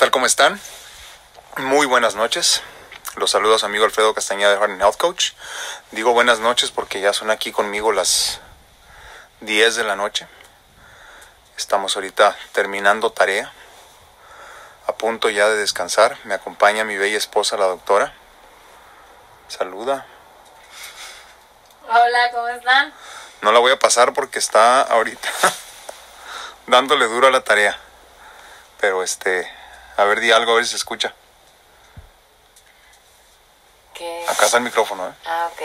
tal? ¿Cómo están? Muy buenas noches. Los saludos amigo Alfredo Castañeda de Heart Health Coach. Digo buenas noches porque ya son aquí conmigo las 10 de la noche. Estamos ahorita terminando tarea. A punto ya de descansar. Me acompaña mi bella esposa, la doctora. Saluda. Hola, ¿cómo están? No la voy a pasar porque está ahorita dándole duro a la tarea. Pero este, a ver, di algo, a ver si se escucha. ¿Qué? Acá está el micrófono, ¿eh? Ah, ok.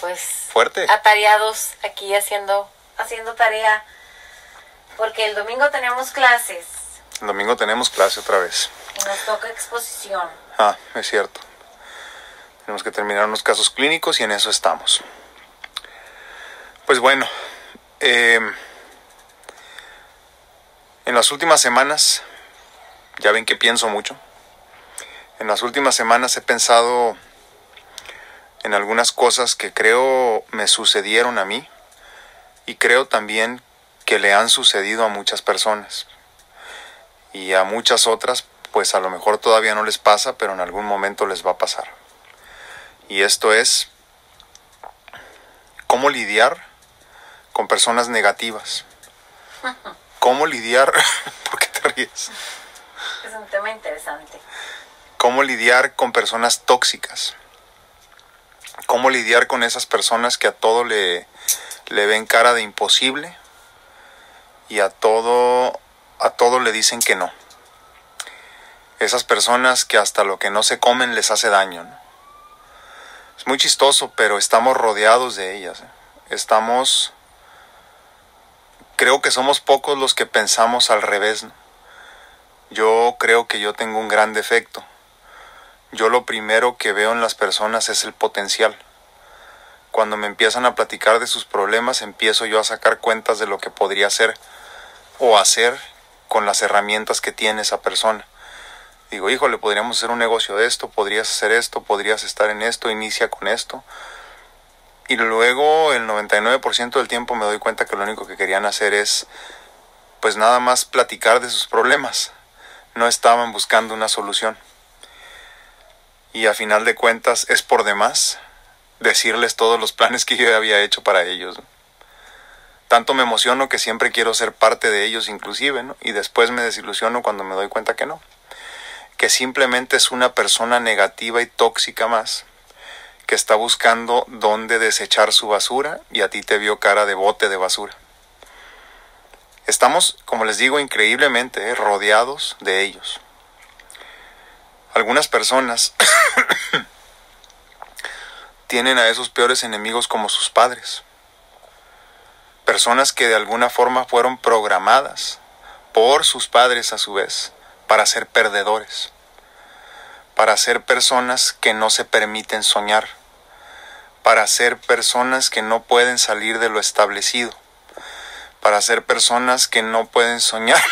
Pues Fuerte. atareados aquí haciendo haciendo tarea porque el domingo tenemos clases El domingo tenemos clase otra vez. y nos toca exposición. Ah, es cierto. Tenemos que terminar unos casos clínicos y en eso estamos. Pues bueno, eh, en las últimas semanas, ya ven que pienso mucho, en las últimas semanas he pensado en algunas cosas que creo me sucedieron a mí y creo también que le han sucedido a muchas personas y a muchas otras pues a lo mejor todavía no les pasa, pero en algún momento les va a pasar. Y esto es cómo lidiar con personas negativas. ¿Cómo lidiar? ¿Por qué te ríes? Es un tema interesante. ¿Cómo lidiar con personas tóxicas? ¿Cómo lidiar con esas personas que a todo le, le ven cara de imposible y a todo, a todo le dicen que no? Esas personas que hasta lo que no se comen les hace daño. ¿no? Es muy chistoso, pero estamos rodeados de ellas. ¿eh? Estamos... Creo que somos pocos los que pensamos al revés. ¿no? Yo creo que yo tengo un gran defecto. Yo lo primero que veo en las personas es el potencial. Cuando me empiezan a platicar de sus problemas, empiezo yo a sacar cuentas de lo que podría hacer o hacer con las herramientas que tiene esa persona. Digo, híjole, podríamos hacer un negocio de esto, podrías hacer esto, podrías estar en esto, inicia con esto. Y luego el 99% del tiempo me doy cuenta que lo único que querían hacer es, pues nada más platicar de sus problemas. No estaban buscando una solución. Y a final de cuentas es por demás decirles todos los planes que yo había hecho para ellos. Tanto me emociono que siempre quiero ser parte de ellos inclusive. Y después me desilusiono cuando me doy cuenta que no. Que simplemente es una persona negativa y tóxica más que está buscando dónde desechar su basura y a ti te vio cara de bote de basura. Estamos, como les digo, increíblemente ¿eh? rodeados de ellos. Algunas personas tienen a esos peores enemigos como sus padres. Personas que de alguna forma fueron programadas por sus padres a su vez para ser perdedores, para ser personas que no se permiten soñar, para ser personas que no pueden salir de lo establecido, para ser personas que no pueden soñar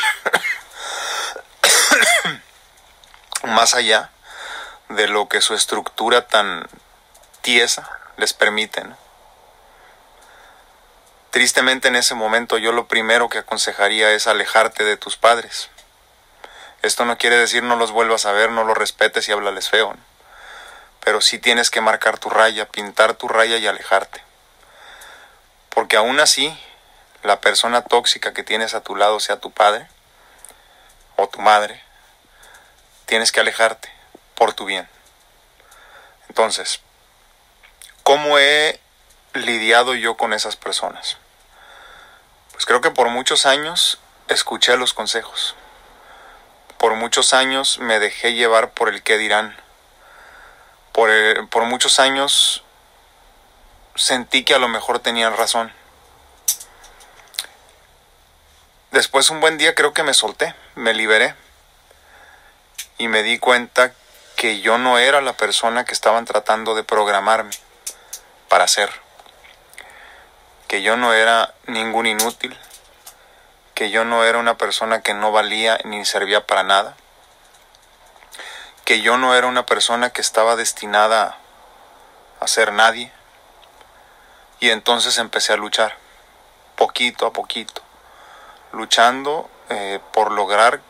más allá de lo que su estructura tan tiesa les permite. Tristemente en ese momento yo lo primero que aconsejaría es alejarte de tus padres. Esto no quiere decir no los vuelvas a ver, no los respetes y háblales feo. ¿no? Pero sí tienes que marcar tu raya, pintar tu raya y alejarte. Porque aún así, la persona tóxica que tienes a tu lado sea tu padre o tu madre, tienes que alejarte por tu bien. Entonces, ¿cómo he lidiado yo con esas personas? Pues creo que por muchos años escuché los consejos. Por muchos años me dejé llevar por el qué dirán. Por, el, por muchos años sentí que a lo mejor tenían razón. Después un buen día creo que me solté, me liberé y me di cuenta que yo no era la persona que estaban tratando de programarme para ser. Que yo no era ningún inútil, que yo no era una persona que no valía ni servía para nada, que yo no era una persona que estaba destinada a ser nadie. Y entonces empecé a luchar, poquito a poquito, luchando eh, por lograr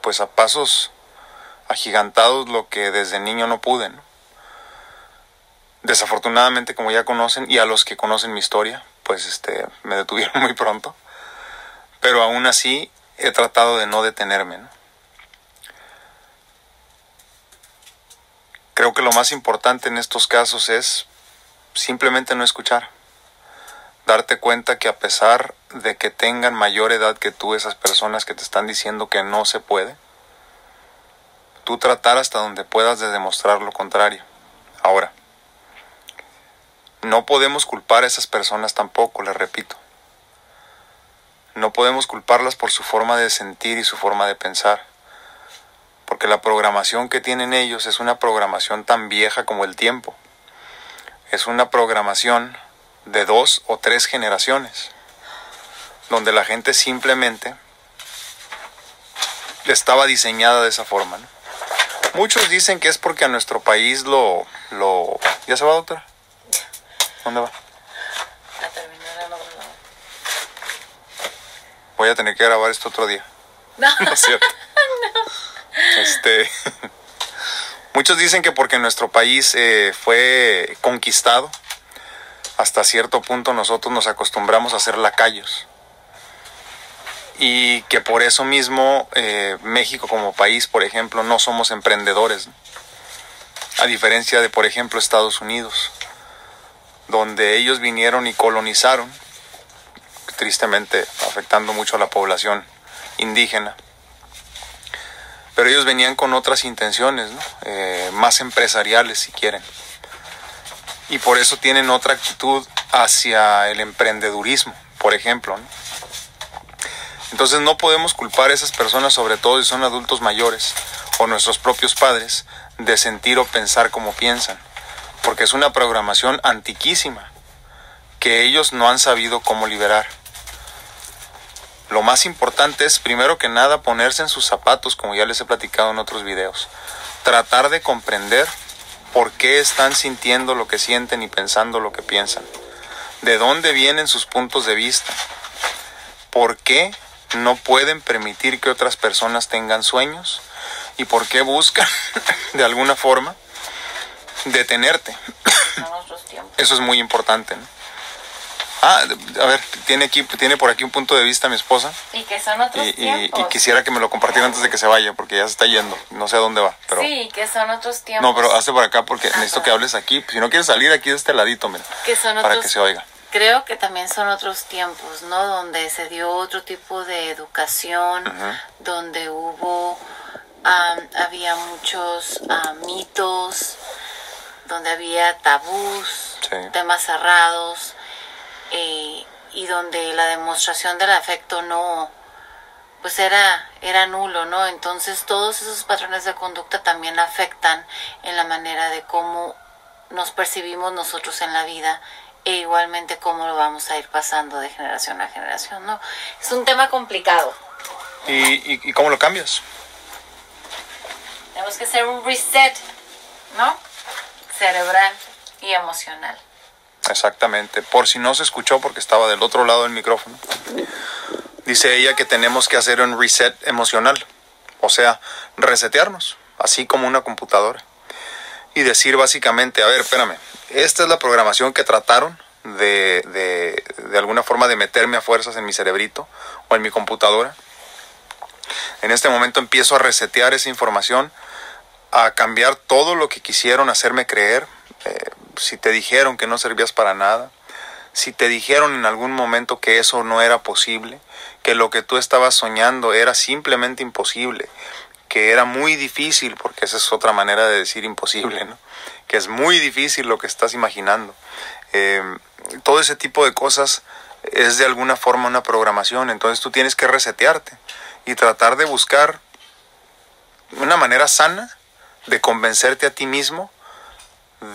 pues a pasos agigantados lo que desde niño no pude. Desafortunadamente, como ya conocen, y a los que conocen mi historia, pues este, me detuvieron muy pronto. Pero aún así he tratado de no detenerme. Creo que lo más importante en estos casos es simplemente no escuchar. Darte cuenta que a pesar de que tengan mayor edad que tú, esas personas que te están diciendo que no se puede, tú tratar hasta donde puedas de demostrar lo contrario. Ahora, no podemos culpar a esas personas tampoco, les repito. No podemos culparlas por su forma de sentir y su forma de pensar, porque la programación que tienen ellos es una programación tan vieja como el tiempo. Es una programación de dos o tres generaciones, donde la gente simplemente estaba diseñada de esa forma. Muchos dicen que es porque a nuestro país lo... lo... ¿Ya se va, doctora? ¿Dónde va? A terminar el. Voy a tener que grabar esto otro día. No. No es cierto. Este... Muchos dicen que porque nuestro país eh, fue conquistado, hasta cierto punto nosotros nos acostumbramos a ser lacayos. Y que por eso mismo eh, México como país, por ejemplo, no somos emprendedores. A diferencia de, por ejemplo, Estados Unidos, donde ellos vinieron y colonizaron, tristemente afectando mucho a la población indígena. Pero ellos venían con otras intenciones. Eh, más empresariales si quieren y por eso tienen otra actitud hacia el emprendedurismo, por ejemplo. ¿no? Entonces no podemos culpar a esas personas, sobre todo si son adultos mayores o nuestros propios padres, de sentir o pensar como piensan, porque es una programación antiquísima que ellos no han sabido cómo liberar. Lo más importante es, primero que nada, ponerse en sus zapatos, como ya les he platicado en otros videos. Tratar de comprender por qué están sintiendo lo que sienten y pensando lo que piensan. De dónde vienen sus puntos de vista. ¿Por qué no pueden permitir que otras personas tengan sueños? ¿Y por qué buscan, de alguna forma, detenerte? Eso es muy importante. ¿no? Ah, a ver, tiene, aquí, tiene por aquí un punto de vista mi esposa Y que son otros y, tiempos. y quisiera que me lo compartiera antes de que se vaya, porque ya se está yendo. No sé a dónde va, pero... Sí, que son otros tiempos. No, pero hazte por acá porque Ah, necesito para- que hables aquí. Si no quieres salir aquí de este ladito, mira, Que son para otros que se oiga. Creo que también son otros tiempos, ¿no? Donde se dio otro tipo de educación, donde hubo, am, había muchos ah, mitos, donde había tabús, Sí. temas cerrados, eh, y donde la demostración del afecto no, pues era, era nulo, ¿no? Entonces todos esos patrones de conducta también afectan en la manera de cómo nos percibimos nosotros en la vida e igualmente cómo lo vamos a ir pasando de generación a generación, ¿no? Es un tema complicado. ¿Y, y, y cómo lo cambias? Tenemos que hacer un reset, ¿no? Cerebral y emocional. Exactamente. Por si no se escuchó porque estaba del otro lado del micrófono. Dice ella que tenemos que hacer un reset emocional. O sea, resetearnos, así como una computadora. Y decir básicamente, a ver, espérame, esta es la programación que trataron de, de, de alguna forma de meterme a fuerzas en mi cerebrito o en mi computadora. En este momento empiezo a resetear esa información, a cambiar todo lo que quisieron hacerme creer. Eh, si te dijeron que no servías para nada, si te dijeron en algún momento que eso no era posible, que lo que tú estabas soñando era simplemente imposible, que era muy difícil, porque esa es otra manera de decir imposible, ¿no? Es muy difícil lo que estás imaginando. Eh, todo ese tipo de cosas es de alguna forma una programación, entonces tú tienes que resetearte y tratar de buscar una manera sana de convencerte a ti mismo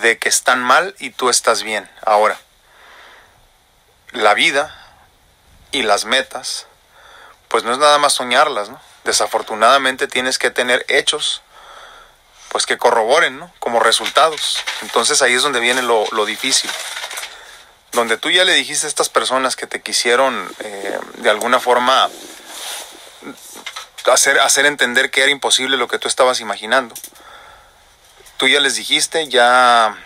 de que están mal y tú estás bien. Ahora, la vida y las metas, pues no es nada más soñarlas, ¿no? Desafortunadamente tienes que tener hechos, pues que corroboren, ¿no? Como resultados. Entonces ahí es donde viene lo, lo difícil. Donde tú ya le dijiste a estas personas que te quisieron eh, de alguna forma hacer, hacer entender que era imposible lo que tú estabas imaginando. Tú ya les dijiste, ya,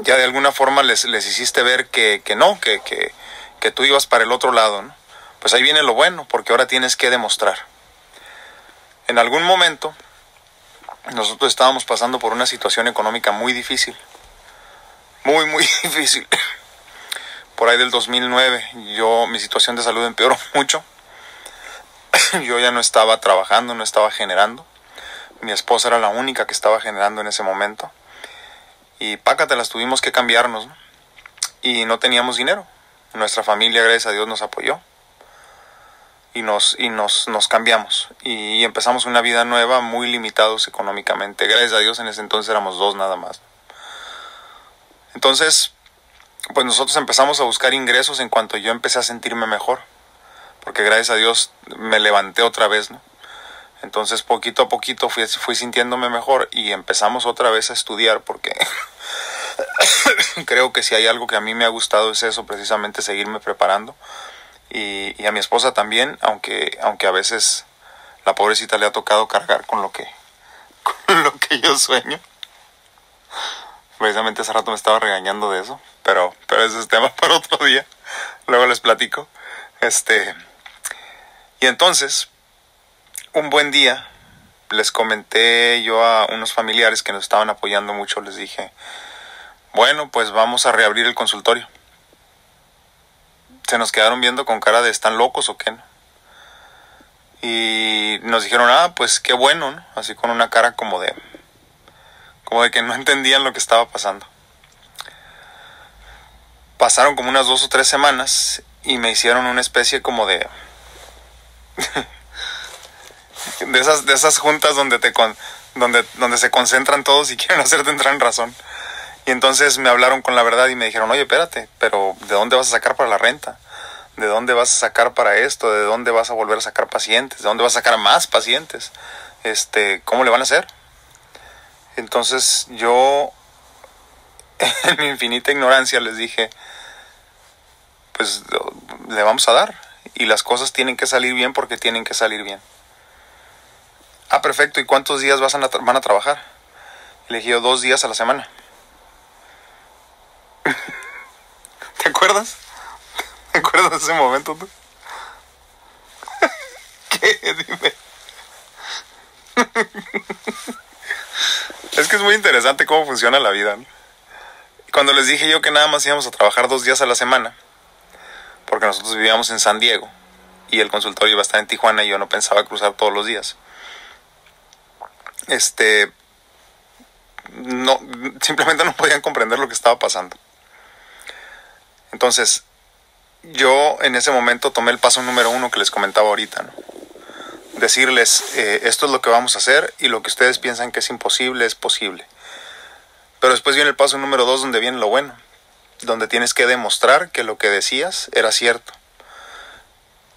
ya de alguna forma les, les hiciste ver que, que no, que, que, que, tú ibas para el otro lado. ¿no? Pues ahí viene lo bueno, porque ahora tienes que demostrar. En algún momento, nosotros estábamos pasando por una situación económica muy difícil. Muy, muy difícil. Por ahí del 2009, yo, mi situación de salud empeoró mucho yo ya no estaba trabajando, no estaba generando. Mi esposa era la única que estaba generando en ese momento. Y pácate, las tuvimos que cambiarnos. Y no teníamos dinero. Nuestra familia, gracias a Dios, nos apoyó. Y nos, y nos, nos cambiamos. Y empezamos una vida nueva, muy limitados económicamente. Gracias a Dios, en ese entonces éramos dos nada más. Entonces, pues nosotros empezamos a buscar ingresos en cuanto yo empecé a sentirme mejor porque gracias a Dios me levanté otra vez, ¿no? Entonces poquito a poquito fui, fui sintiéndome mejor y empezamos otra vez a estudiar porque creo que si hay algo que a mí me ha gustado es eso, precisamente seguirme preparando. Y, y, a mi esposa también, aunque, aunque a veces la pobrecita le ha tocado cargar con lo que, con lo que yo sueño. Precisamente hace rato me estaba regañando de eso, pero, pero ese es tema para otro día. Luego les platico. Este, y entonces, un buen día, les comenté yo a unos familiares que nos estaban apoyando mucho, les dije, bueno, pues vamos a reabrir el consultorio. Se nos quedaron viendo con cara de están locos o qué, ¿no? Y nos dijeron, ah, pues qué bueno, ¿no? Así con una cara como de, como de que no entendían lo que estaba pasando. Pasaron como unas dos o tres semanas y me hicieron una especie como de, de esas, de esas juntas donde te con, donde, donde se concentran todos y quieren hacerte entrar en razón. Y entonces me hablaron con la verdad y me dijeron, oye, espérate, pero ¿de dónde vas a sacar para la renta? ¿De dónde vas a sacar para esto? ¿De dónde vas a volver a sacar pacientes? ¿De dónde vas a sacar más pacientes? Este, ¿cómo le van a hacer? Entonces yo, en mi infinita ignorancia, les dije, pues le vamos a dar y las cosas tienen que salir bien porque tienen que salir bien. Ah, perfecto. ¿Y cuántos días vas a van a trabajar? Le dos días a la semana. ¿Te acuerdas? ¿Te acuerdas de ese momento tú? ¿Qué? Dime. es que es muy interesante cómo funciona la vida. Cuando les dije yo que nada más íbamos a trabajar dos días a la semana, porque nosotros vivíamos en San Diego y el consultorio iba a estar en Tijuana y yo no pensaba cruzar todos los días. Este no simplemente no podían comprender lo que estaba pasando. Entonces, yo en ese momento tomé el paso número uno que les comentaba ahorita, ¿no? decirles eh, esto es lo que vamos a hacer y lo que ustedes piensan que es imposible es posible. Pero después viene el paso número dos donde viene lo bueno donde tienes que demostrar que lo que decías era cierto,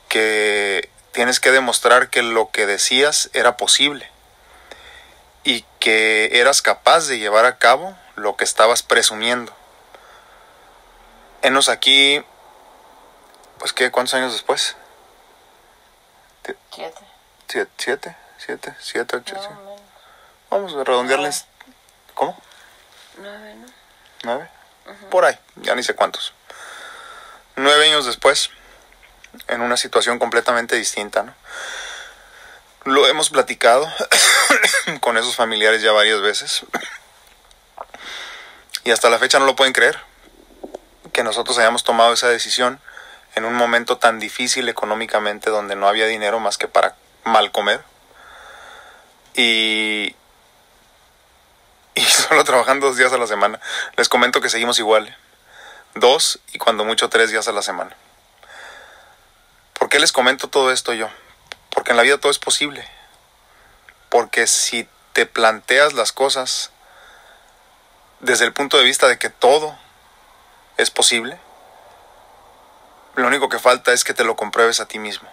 que tienes que demostrar que lo que decías era posible y que eras capaz de llevar a cabo lo que estabas presumiendo. Enos aquí, pues qué, ¿cuántos años después? Siete. Siete, siete, siete, siete, ocho, Vamos a redondearles. ¿Cómo? Nueve, ¿no? ¿Nueve? por ahí, ya ni sé cuántos. Nueve años después, en una situación completamente distinta, ¿no? Lo hemos platicado con esos familiares ya varias veces. Y hasta la fecha no lo pueden creer. Que nosotros hayamos tomado esa decisión en un momento tan difícil económicamente donde no había dinero más que para mal comer. Y, y solo trabajan dos días a la semana. Les comento que seguimos igual. Dos y cuando mucho tres días a la semana. ¿Por qué les comento todo esto yo? Porque en la vida todo es posible. Porque si te planteas las cosas desde el punto de vista de que todo es posible, lo único que falta es que te lo compruebes a ti mismo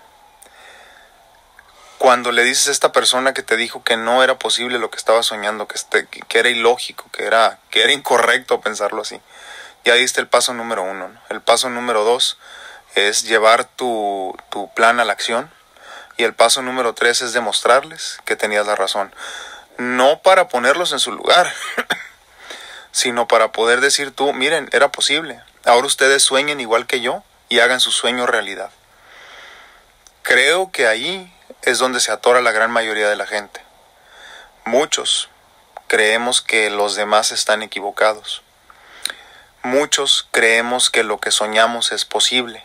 cuando le dices a esta persona que te dijo que no era posible lo que estaba soñando, que, este, que era ilógico, que era, que era incorrecto pensarlo así, ya diste el paso número uno. El paso número dos es llevar tu, tu plan a la acción Y el paso número tres es demostrarles que tenías la razón. No para ponerlos en su lugar, sino para poder decir tú, miren, era posible. Ahora ustedes sueñen igual que yo y hagan su sueño realidad. Creo que ahí es donde se atora la gran mayoría de la gente. Muchos creemos que los demás están equivocados. Muchos creemos que lo que soñamos es posible.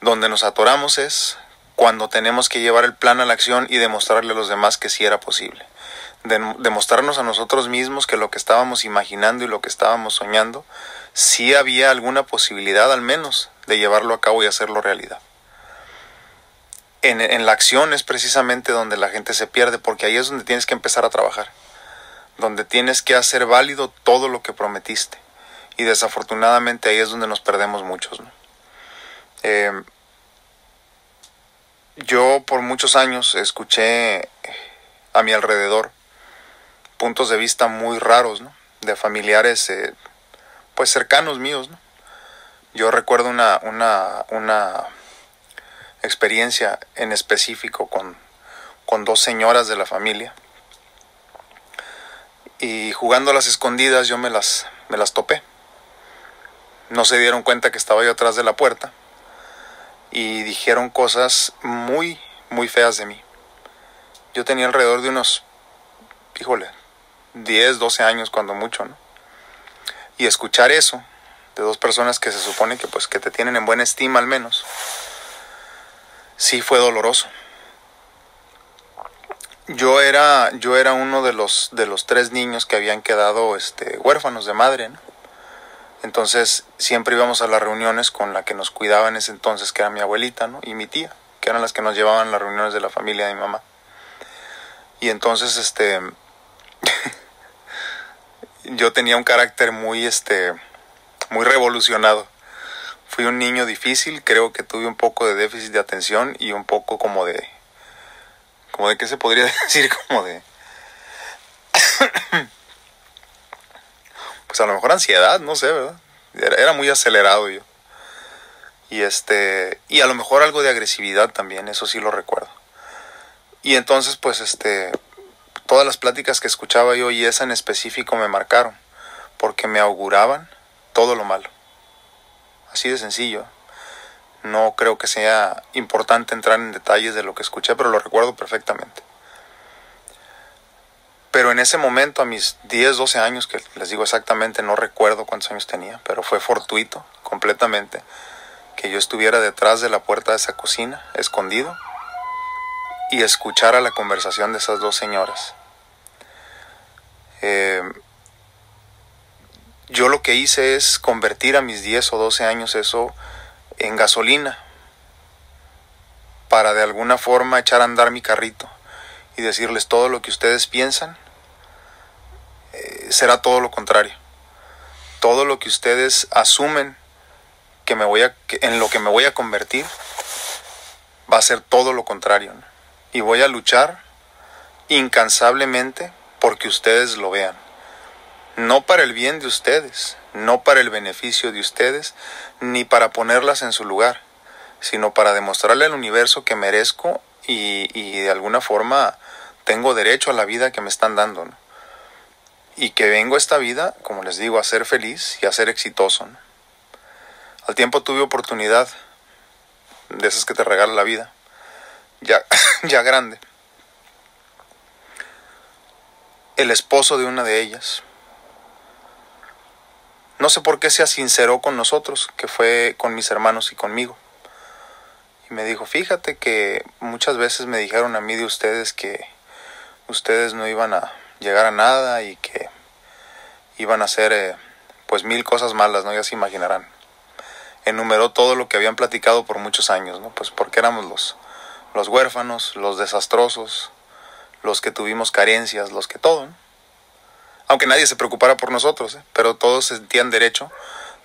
Donde nos atoramos es cuando tenemos que llevar el plan a la acción y demostrarle a los demás que sí era posible. Demostrarnos a nosotros mismos que lo que estábamos imaginando y lo que estábamos soñando, sí había alguna posibilidad al menos de llevarlo a cabo y hacerlo realidad. En, en la acción es precisamente donde la gente se pierde, porque ahí es donde tienes que empezar a trabajar, donde tienes que hacer válido todo lo que prometiste. Y desafortunadamente ahí es donde nos perdemos muchos. Eh, yo por muchos años escuché a mi alrededor puntos de vista muy raros, ¿no? De familiares, eh, pues cercanos míos. Yo recuerdo una, una, una experiencia en específico con, con dos señoras de la familia. Y jugando a las escondidas yo me las, me las topé. No se dieron cuenta que estaba yo atrás de la puerta y dijeron cosas muy, muy feas de mí. Yo tenía alrededor de unos, híjole, 10, 12 años cuando mucho, ¿no? Y escuchar eso de dos personas que se supone que pues que te tienen en buena estima al menos, sí fue doloroso. Yo era, yo era uno de los, de los tres niños que habían quedado este, huérfanos de madre, ¿no? Entonces siempre íbamos a las reuniones con la que nos cuidaba en ese entonces, que era mi abuelita, ¿no? Y mi tía, que eran las que nos llevaban a las reuniones de la familia de mi mamá. Y entonces, este, yo tenía un carácter muy, este, muy revolucionado. Fui un niño difícil, creo que tuve un poco de déficit de atención y un poco como de, como de qué se podría decir, como de pues a lo mejor ansiedad, no sé, ¿verdad? Era, muy acelerado yo. Y este, y a lo mejor algo de agresividad también, eso sí lo recuerdo. Y entonces, pues este, todas las pláticas que escuchaba yo y esa en específico me marcaron, porque me auguraban todo lo malo. Así de sencillo. No creo que sea importante entrar en detalles de lo que escuché, pero lo recuerdo perfectamente. Pero en ese momento, a mis 10, 12 años, que les digo exactamente, no recuerdo cuántos años tenía, pero fue fortuito completamente que yo estuviera detrás de la puerta de esa cocina, escondido, y escuchara la conversación de esas dos señoras. Eh, yo lo que hice es convertir a mis 10 o 12 años eso en gasolina para de alguna forma echar a andar mi carrito y decirles todo lo que ustedes piensan será todo lo contrario. Todo lo que ustedes asumen que me voy a, en lo que me voy a convertir va a ser todo lo contrario. Y voy a luchar incansablemente porque ustedes lo vean. No para el bien de ustedes, no para el beneficio de ustedes, ni para ponerlas en su lugar, sino para demostrarle al universo que merezco y, y de alguna forma tengo derecho a la vida que me están dando y que vengo a esta vida, como les digo, a ser feliz y a ser exitoso. Al tiempo tuve oportunidad de esas que te regala la vida, ya, ya grande. El esposo de una de ellas. No sé por qué se sinceró con nosotros, que fue con mis hermanos y conmigo. Y me dijo, fíjate que muchas veces me dijeron a mí de ustedes que ustedes no iban a llegar a nada y que iban a hacer eh, pues mil cosas malas, ¿no? Ya se imaginarán. Enumeró todo lo que habían platicado por muchos años, ¿no? Pues porque éramos los, los huérfanos, los desastrosos, los que tuvimos carencias, los que todo, Aunque nadie se preocupara por nosotros, ¿eh? pero todos sentían derecho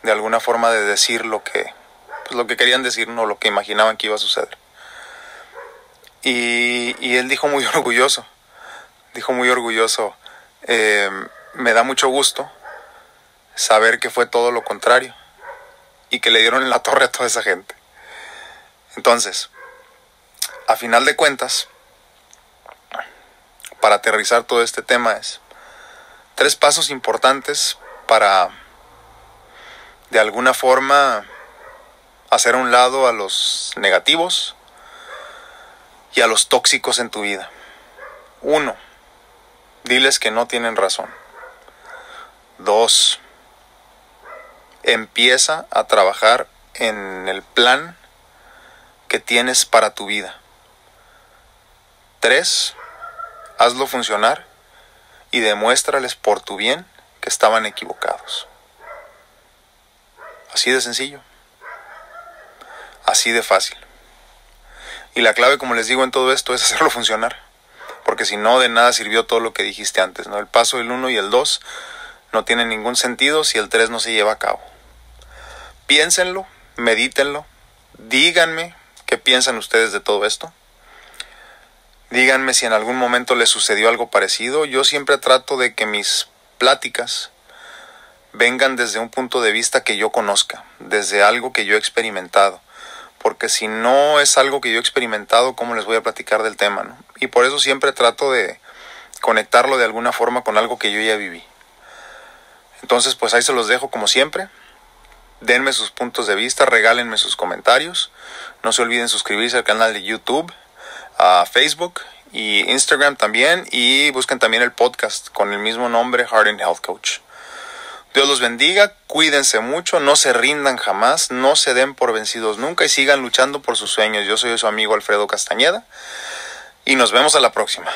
de alguna forma de decir lo que, pues lo que querían decir, no lo que imaginaban que iba a suceder. Y, y él dijo muy orgulloso, dijo muy orgulloso, eh, me da mucho gusto saber que fue todo lo contrario y que le dieron en la torre a toda esa gente. Entonces, a final de cuentas, para aterrizar todo este tema es tres pasos importantes para de alguna forma hacer un lado a los negativos y a los tóxicos en tu vida. Uno, diles que no tienen razón. Dos, empieza a trabajar en el plan que tienes para tu vida. Tres, hazlo funcionar y demuéstrales por tu bien que estaban equivocados. Así de sencillo. Así de fácil. Y la clave, como les digo en todo esto, es hacerlo funcionar. Porque si no, de nada sirvió todo lo que dijiste antes. ¿no? El paso del 1 y el 2 no tienen ningún sentido si el 3 no se lleva a cabo. Piénsenlo, medítenlo, díganme qué piensan ustedes de todo esto. Díganme si en algún momento les sucedió algo parecido. Yo siempre trato de que mis pláticas vengan desde un punto de vista que yo conozca, desde algo que yo he experimentado. Porque si no es algo que yo he experimentado, ¿cómo les voy a platicar del tema? No? Y por eso siempre trato de conectarlo de alguna forma con algo que yo ya viví. Entonces, pues ahí se los dejo como siempre. Denme sus puntos de vista, regálenme sus comentarios. No se olviden suscribirse al canal de YouTube, a Facebook y Instagram también. Y busquen también el podcast con el mismo nombre, Heart and Health Coach. Dios los bendiga, cuídense mucho, no se rindan jamás, no se den por vencidos nunca y sigan luchando por sus sueños. Yo soy su amigo Alfredo Castañeda y nos vemos a la próxima.